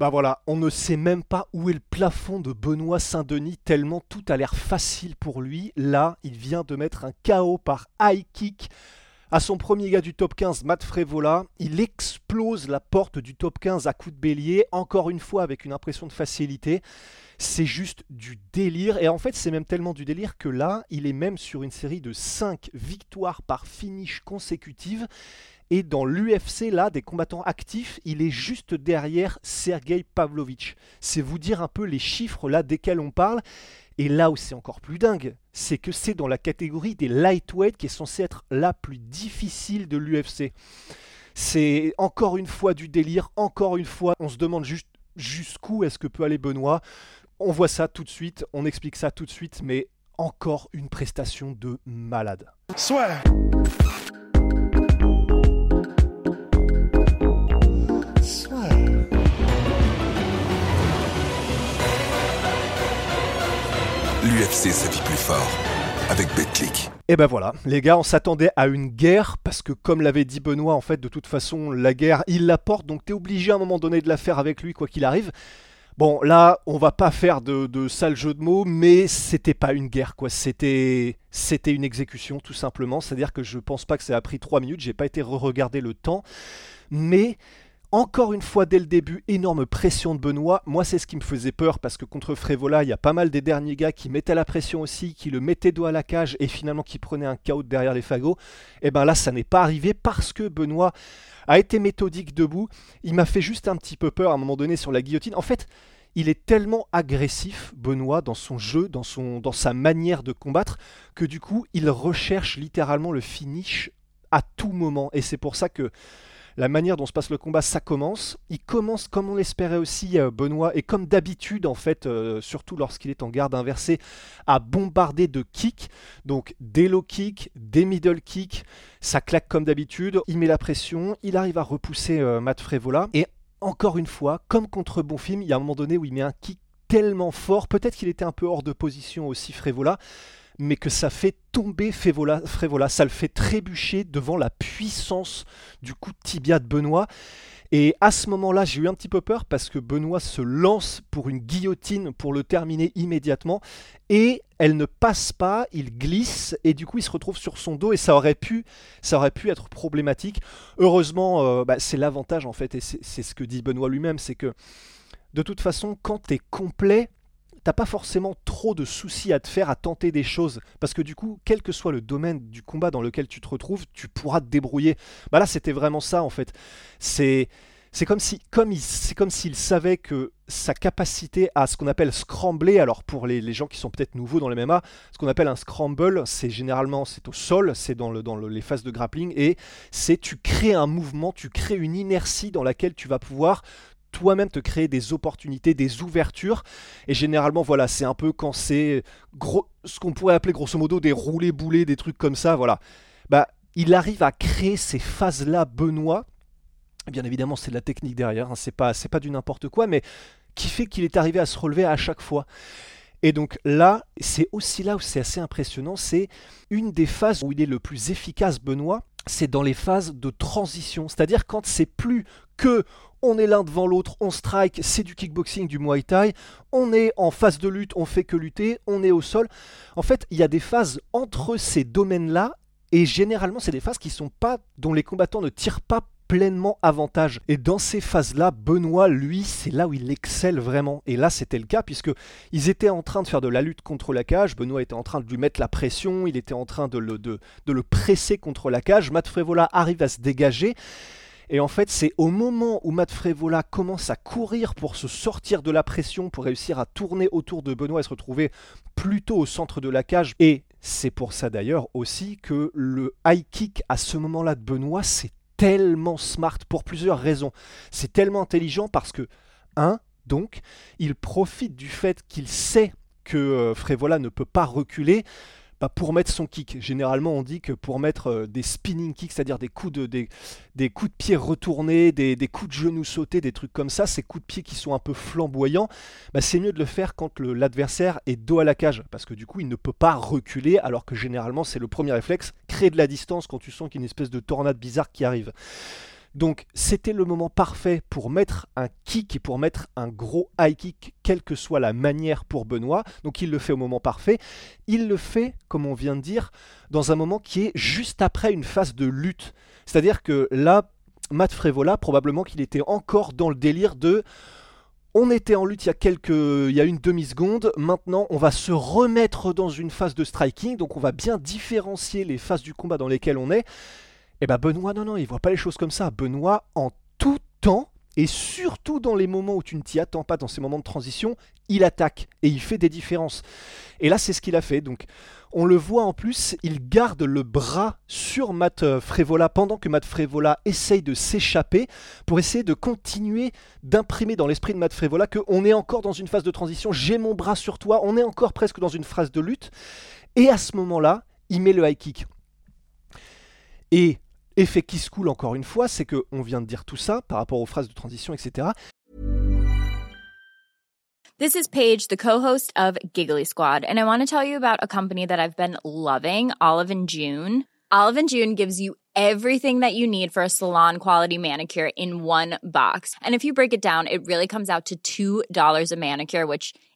Bah voilà, on ne sait même pas où est le plafond de Benoît Saint-Denis, tellement tout a l'air facile pour lui. Là, il vient de mettre un KO par high kick à son premier gars du top 15, Matt Frévola. Il explose la porte du top 15 à coups de bélier, encore une fois avec une impression de facilité. C'est juste du délire. Et en fait, c'est même tellement du délire que là, il est même sur une série de 5 victoires par finish consécutives. Et dans l'UFC, là, des combattants actifs, il est juste derrière Sergei Pavlovich. C'est vous dire un peu les chiffres là desquels on parle. Et là où c'est encore plus dingue, c'est que c'est dans la catégorie des lightweight qui est censée être la plus difficile de l'UFC. C'est encore une fois du délire, encore une fois, on se demande juste jusqu'où est-ce que peut aller Benoît. On voit ça tout de suite, on explique ça tout de suite, mais encore une prestation de malade. Soit. Et ben voilà, les gars, on s'attendait à une guerre parce que comme l'avait dit Benoît, en fait, de toute façon, la guerre, il la porte, donc t'es obligé à un moment donné de la faire avec lui quoi qu'il arrive. Bon, là, on va pas faire de, de sale jeu de mots, mais c'était pas une guerre, quoi. C'était, c'était une exécution, tout simplement. C'est-à-dire que je pense pas que ça a pris 3 minutes, j'ai pas été re-regarder le temps. Mais encore une fois, dès le début, énorme pression de Benoît. Moi, c'est ce qui me faisait peur parce que contre Frévola, il y a pas mal des derniers gars qui mettaient la pression aussi, qui le mettaient dos à la cage et finalement qui prenaient un chaos derrière les fagots. Et ben là, ça n'est pas arrivé parce que Benoît a été méthodique debout. Il m'a fait juste un petit peu peur à un moment donné sur la guillotine. En fait, il est tellement agressif, Benoît, dans son jeu, dans, dans sa manière de combattre, que du coup, il recherche littéralement le finish à tout moment. Et c'est pour ça que la manière dont se passe le combat, ça commence. Il commence comme on l'espérait aussi, euh, Benoît, et comme d'habitude, en fait, euh, surtout lorsqu'il est en garde inversée, à bombarder de kicks. Donc des low kicks, des middle kicks, ça claque comme d'habitude. Il met la pression, il arrive à repousser euh, Matt Frévola. Et encore une fois, comme contre Bonfim, il y a un moment donné où il met un kick tellement fort, peut-être qu'il était un peu hors de position aussi Frévola, mais que ça fait tomber Frévola, Frévola, ça le fait trébucher devant la puissance du coup de tibia de Benoît. Et à ce moment-là, j'ai eu un petit peu peur parce que Benoît se lance pour une guillotine pour le terminer immédiatement et elle ne passe pas, il glisse et du coup il se retrouve sur son dos et ça aurait pu, ça aurait pu être problématique. Heureusement, euh, bah, c'est l'avantage en fait et c'est ce que dit Benoît lui-même, c'est que de toute façon, quand tu es complet, t'as pas forcément trop de soucis à te faire à tenter des choses. Parce que du coup quel que soit le domaine du combat dans lequel tu te retrouves tu pourras te débrouiller. Bah là c'était vraiment ça en fait. C'est comme si comme il c'est comme s'il savait que sa capacité à ce qu'on appelle scrambler alors pour les, les gens qui sont peut-être nouveaux dans le MMA ce qu'on appelle un scramble c'est généralement c'est au sol c'est dans les phases de grappling et c'est tu crées un mouvement tu crées une inertie dans laquelle tu vas pouvoir toi-même te créer des opportunités, des ouvertures. Et généralement, voilà, c'est un peu quand c'est ce qu'on pourrait appeler grosso modo des roulés boulés, des trucs comme ça, voilà. Bah, il arrive à créer ces phases-là, Benoît. Bien évidemment, c'est de la technique derrière, hein, c'est pas, c'est pas du n'importe quoi, mais qui fait qu'il est arrivé à se relever à chaque fois. Et donc là, c'est aussi là où c'est assez impressionnant, c'est une des phases où il est le plus efficace, Benoît, c'est dans les phases de transition. C'est-à-dire quand c'est plus que on est l'un devant l'autre, on strike, c'est du kickboxing, du muay thai, on est en phase de lutte, on fait que lutter, on est au sol. En fait, il y a des phases entre ces domaines-là, et généralement, c'est des phases qui sont pas, dont les combattants ne tirent pas pleinement avantage. Et dans ces phases-là, Benoît, lui, c'est là où il excelle vraiment. Et là, c'était le cas, puisque ils étaient en train de faire de la lutte contre la cage. Benoît était en train de lui mettre la pression, il était en train de le, de, de le presser contre la cage. Matt Frévola arrive à se dégager. Et en fait, c'est au moment où Matt Frévola commence à courir pour se sortir de la pression, pour réussir à tourner autour de Benoît et se retrouver plutôt au centre de la cage. Et c'est pour ça d'ailleurs aussi que le high kick à ce moment-là de Benoît, c'est tellement smart pour plusieurs raisons. C'est tellement intelligent parce que, un, donc, il profite du fait qu'il sait que euh, Frévola ne peut pas reculer pour mettre son kick. Généralement, on dit que pour mettre euh, des spinning kicks, c'est-à-dire des coups de, des, des coups de pied retournés, des, des, coups de genoux sautés, des trucs comme ça, ces coups de pied qui sont un peu flamboyants, bah, c'est mieux de le faire quand l'adversaire est dos à la cage, parce que du coup, il ne peut pas reculer, alors que généralement, c'est le premier réflexe, créer de la distance quand tu sens qu'il y a une espèce de tornade bizarre qui arrive. Donc c'était le moment parfait pour mettre un kick et pour mettre un gros high kick, quelle que soit la manière pour Benoît. Donc il le fait au moment parfait. Il le fait, comme on vient de dire, dans un moment qui est juste après une phase de lutte. C'est-à-dire que là, Matt Frévola, probablement qu'il était encore dans le délire de... On était en lutte il y a quelques, il y a une demi-seconde. Maintenant, on va se remettre dans une phase de striking. Donc, on va bien différencier les phases du combat dans lesquelles on est. Eh ben Benoît, non, non, il voit pas les choses comme ça. Benoît, en tout temps, et surtout dans les moments où tu ne t'y attends pas, dans ces moments de transition, il attaque et il fait des différences. Et là, c'est ce qu'il a fait. Donc, on le voit en plus, il garde le bras sur Matt euh, Frévola pendant que Matt Frévola essaye de s'échapper pour essayer de continuer d'imprimer dans l'esprit de Matt Frévola qu'on est encore dans une phase de transition. J'ai mon bras sur toi, on est encore presque dans une phase de lutte. Et à ce moment-là, il met le high kick. Et Effet qui se coule encore une fois, c'est que on vient de dire tout ça par rapport aux phrases de transition, etc. This is Paige, the co-host of Giggly Squad, and I want to tell you about a company that I've been loving, Olive and June. Olive and June gives you everything that you need for a salon quality manicure in one box. And if you break it down, it really comes out to $2 a manicure, which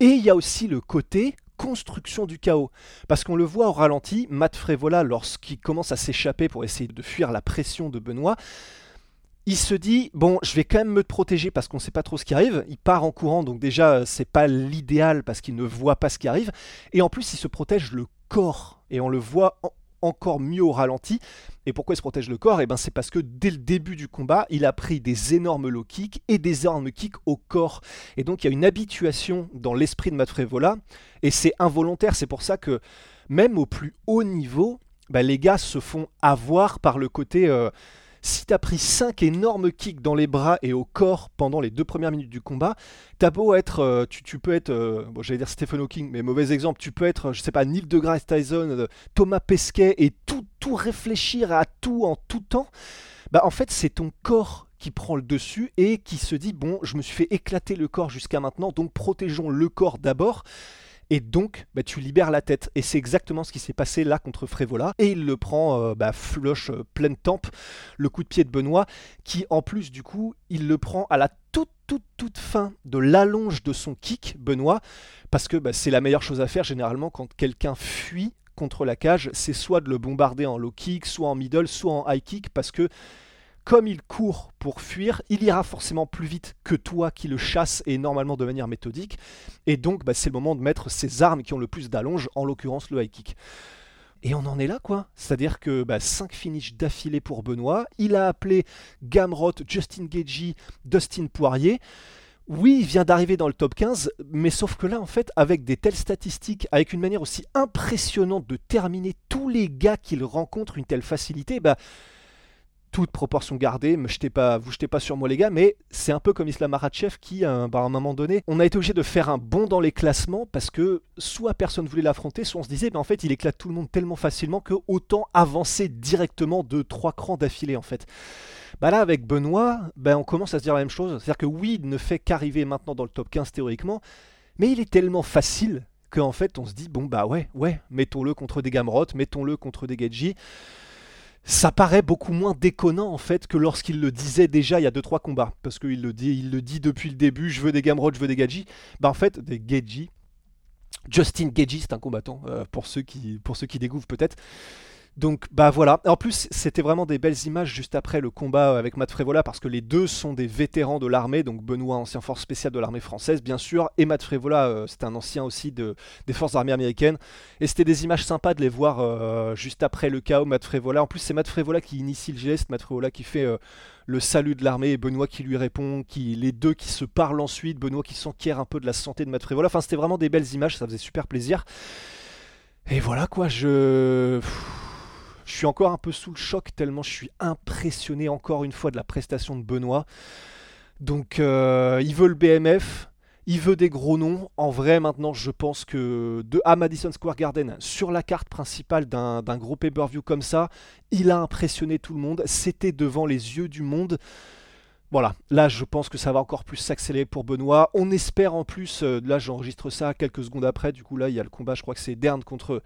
Et il y a aussi le côté construction du chaos. Parce qu'on le voit au ralenti, Matt Frévola, lorsqu'il commence à s'échapper pour essayer de fuir la pression de Benoît, il se dit bon, je vais quand même me protéger parce qu'on ne sait pas trop ce qui arrive. Il part en courant, donc déjà c'est pas l'idéal parce qu'il ne voit pas ce qui arrive. Et en plus, il se protège le corps et on le voit encore mieux au ralenti. Et pourquoi il se protège le corps? Et eh ben c'est parce que dès le début du combat, il a pris des énormes low kicks et des énormes kicks au corps. Et donc il y a une habituation dans l'esprit de Matrevola et c'est involontaire. C'est pour ça que même au plus haut niveau, bah, les gars se font avoir par le côté euh, si t'as pris 5 énormes kicks dans les bras et au corps pendant les deux premières minutes du combat, t'as beau être, euh, tu, peux être, euh, bon j'allais dire Stephen Hawking, mais mauvais exemple, tu peux être, je sais pas, Neil deGrasse Tyson, euh, Thomas Pesquet et tout, tout réfléchir à tout en tout temps, bah en fait c'est ton corps qui prend le dessus et qui se dit bon je me suis fait éclater le corps jusqu'à maintenant donc protégeons le corps d'abord et donc, bah, tu libères la tête. Et c'est exactement ce qui s'est passé là contre Frévola. Et il le prend euh, bah, flush pleine tempe, le coup de pied de Benoît, qui en plus, du coup, il le prend à la toute, toute, toute fin de l'allonge de son kick, Benoît, parce que bah, c'est la meilleure chose à faire généralement quand quelqu'un fuit contre la cage, c'est soit de le bombarder en low kick, soit en middle, soit en high kick, parce que comme il court pour fuir, il ira forcément plus vite que toi qui le chasse et normalement de manière méthodique. Et donc, bah, c'est le moment de mettre ses armes qui ont le plus d'allonge, en l'occurrence le high kick. Et on en est là, quoi. C'est-à-dire que 5 bah, finishes d'affilée pour Benoît. Il a appelé Gamrot, Justin Gagey, Dustin Poirier. Oui, il vient d'arriver dans le top 15, mais sauf que là, en fait, avec des telles statistiques, avec une manière aussi impressionnante de terminer tous les gars qu'il rencontre, une telle facilité, bah, toute proportion gardée, me jetez pas, vous jetez pas sur moi les gars, mais c'est un peu comme Islam Makhachev qui, euh, bah, à un moment donné, on a été obligé de faire un bond dans les classements parce que soit personne voulait l'affronter, soit on se disait, bah, en fait, il éclate tout le monde tellement facilement que autant avancer directement de trois crans d'affilée en fait. Bah là, avec Benoît, bah, on commence à se dire la même chose, c'est-à-dire que oui, ne fait qu'arriver maintenant dans le top 15 théoriquement, mais il est tellement facile qu'en fait, on se dit, bon bah ouais, ouais, mettons-le contre des Gamrot, mettons-le contre des Gedji ça paraît beaucoup moins déconnant en fait que lorsqu'il le disait déjà il y a 2-3 combats. Parce qu'il le dit, le dit depuis le début, je veux des Gamrod, je veux des Gadji. Bah en fait, des Gadji, Justin Gagey, c'est un combattant, pour, ceux qui, pour ceux qui découvrent peut-être. Donc bah voilà. En plus, c'était vraiment des belles images juste après le combat avec Matt Frévola parce que les deux sont des vétérans de l'armée. Donc Benoît, ancien force spéciale de l'armée française, bien sûr, et Matt Frévola, euh, c'était un ancien aussi de, des forces armées américaines. Et c'était des images sympas de les voir euh, juste après le chaos. Matt Frévola. En plus, c'est Matt Frévola qui initie le geste, Matt Frévola qui fait euh, le salut de l'armée et Benoît qui lui répond, qui les deux qui se parlent ensuite, Benoît qui s'enquiert un peu de la santé de Matt Frévola. Enfin, c'était vraiment des belles images, ça faisait super plaisir. Et voilà quoi, je. Je suis encore un peu sous le choc tellement je suis impressionné encore une fois de la prestation de Benoît. Donc euh, il veut le BMF, il veut des gros noms. En vrai, maintenant, je pense que de à Madison Square Garden, sur la carte principale d'un gros pay-per-view comme ça, il a impressionné tout le monde. C'était devant les yeux du monde. Voilà, là je pense que ça va encore plus s'accélérer pour Benoît. On espère en plus, euh, là j'enregistre ça quelques secondes après, du coup là il y a le combat, je crois que c'est Dern contre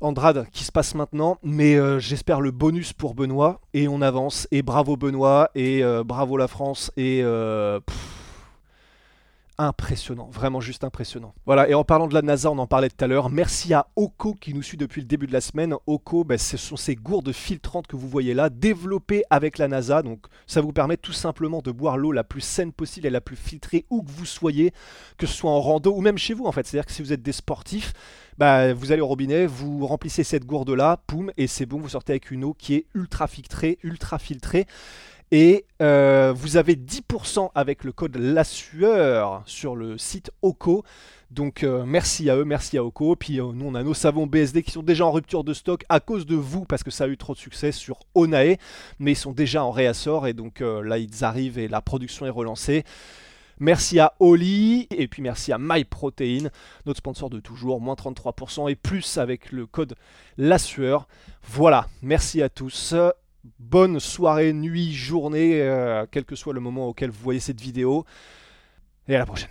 Andrade qui se passe maintenant, mais euh, j'espère le bonus pour Benoît. Et on avance. Et bravo Benoît. Et euh, bravo la France. Et euh, impressionnant, vraiment juste impressionnant. Voilà, et en parlant de la NASA, on en parlait tout à l'heure. Merci à Oko qui nous suit depuis le début de la semaine. Oko, ben, ce sont ces gourdes filtrantes que vous voyez là, développées avec la NASA. Donc ça vous permet tout simplement de boire l'eau la plus saine possible et la plus filtrée où que vous soyez, que ce soit en rando ou même chez vous en fait. C'est-à-dire que si vous êtes des sportifs, bah, vous allez au robinet, vous remplissez cette gourde là, poum, et c'est bon, vous sortez avec une eau qui est ultra filtrée, ultra filtrée. Et euh, vous avez 10% avec le code La Sueur sur le site Oko. Donc euh, merci à eux, merci à Oko. Puis euh, nous on a nos savons BSD qui sont déjà en rupture de stock à cause de vous parce que ça a eu trop de succès sur Onae. Mais ils sont déjà en réassort et donc là ils arrivent et la production est relancée. Merci à Oli et puis merci à MyProtein, notre sponsor de toujours, moins 33% et plus avec le code La Sueur. Voilà, merci à tous bonne soirée, nuit, journée, euh, quel que soit le moment auquel vous voyez cette vidéo. Et à la prochaine.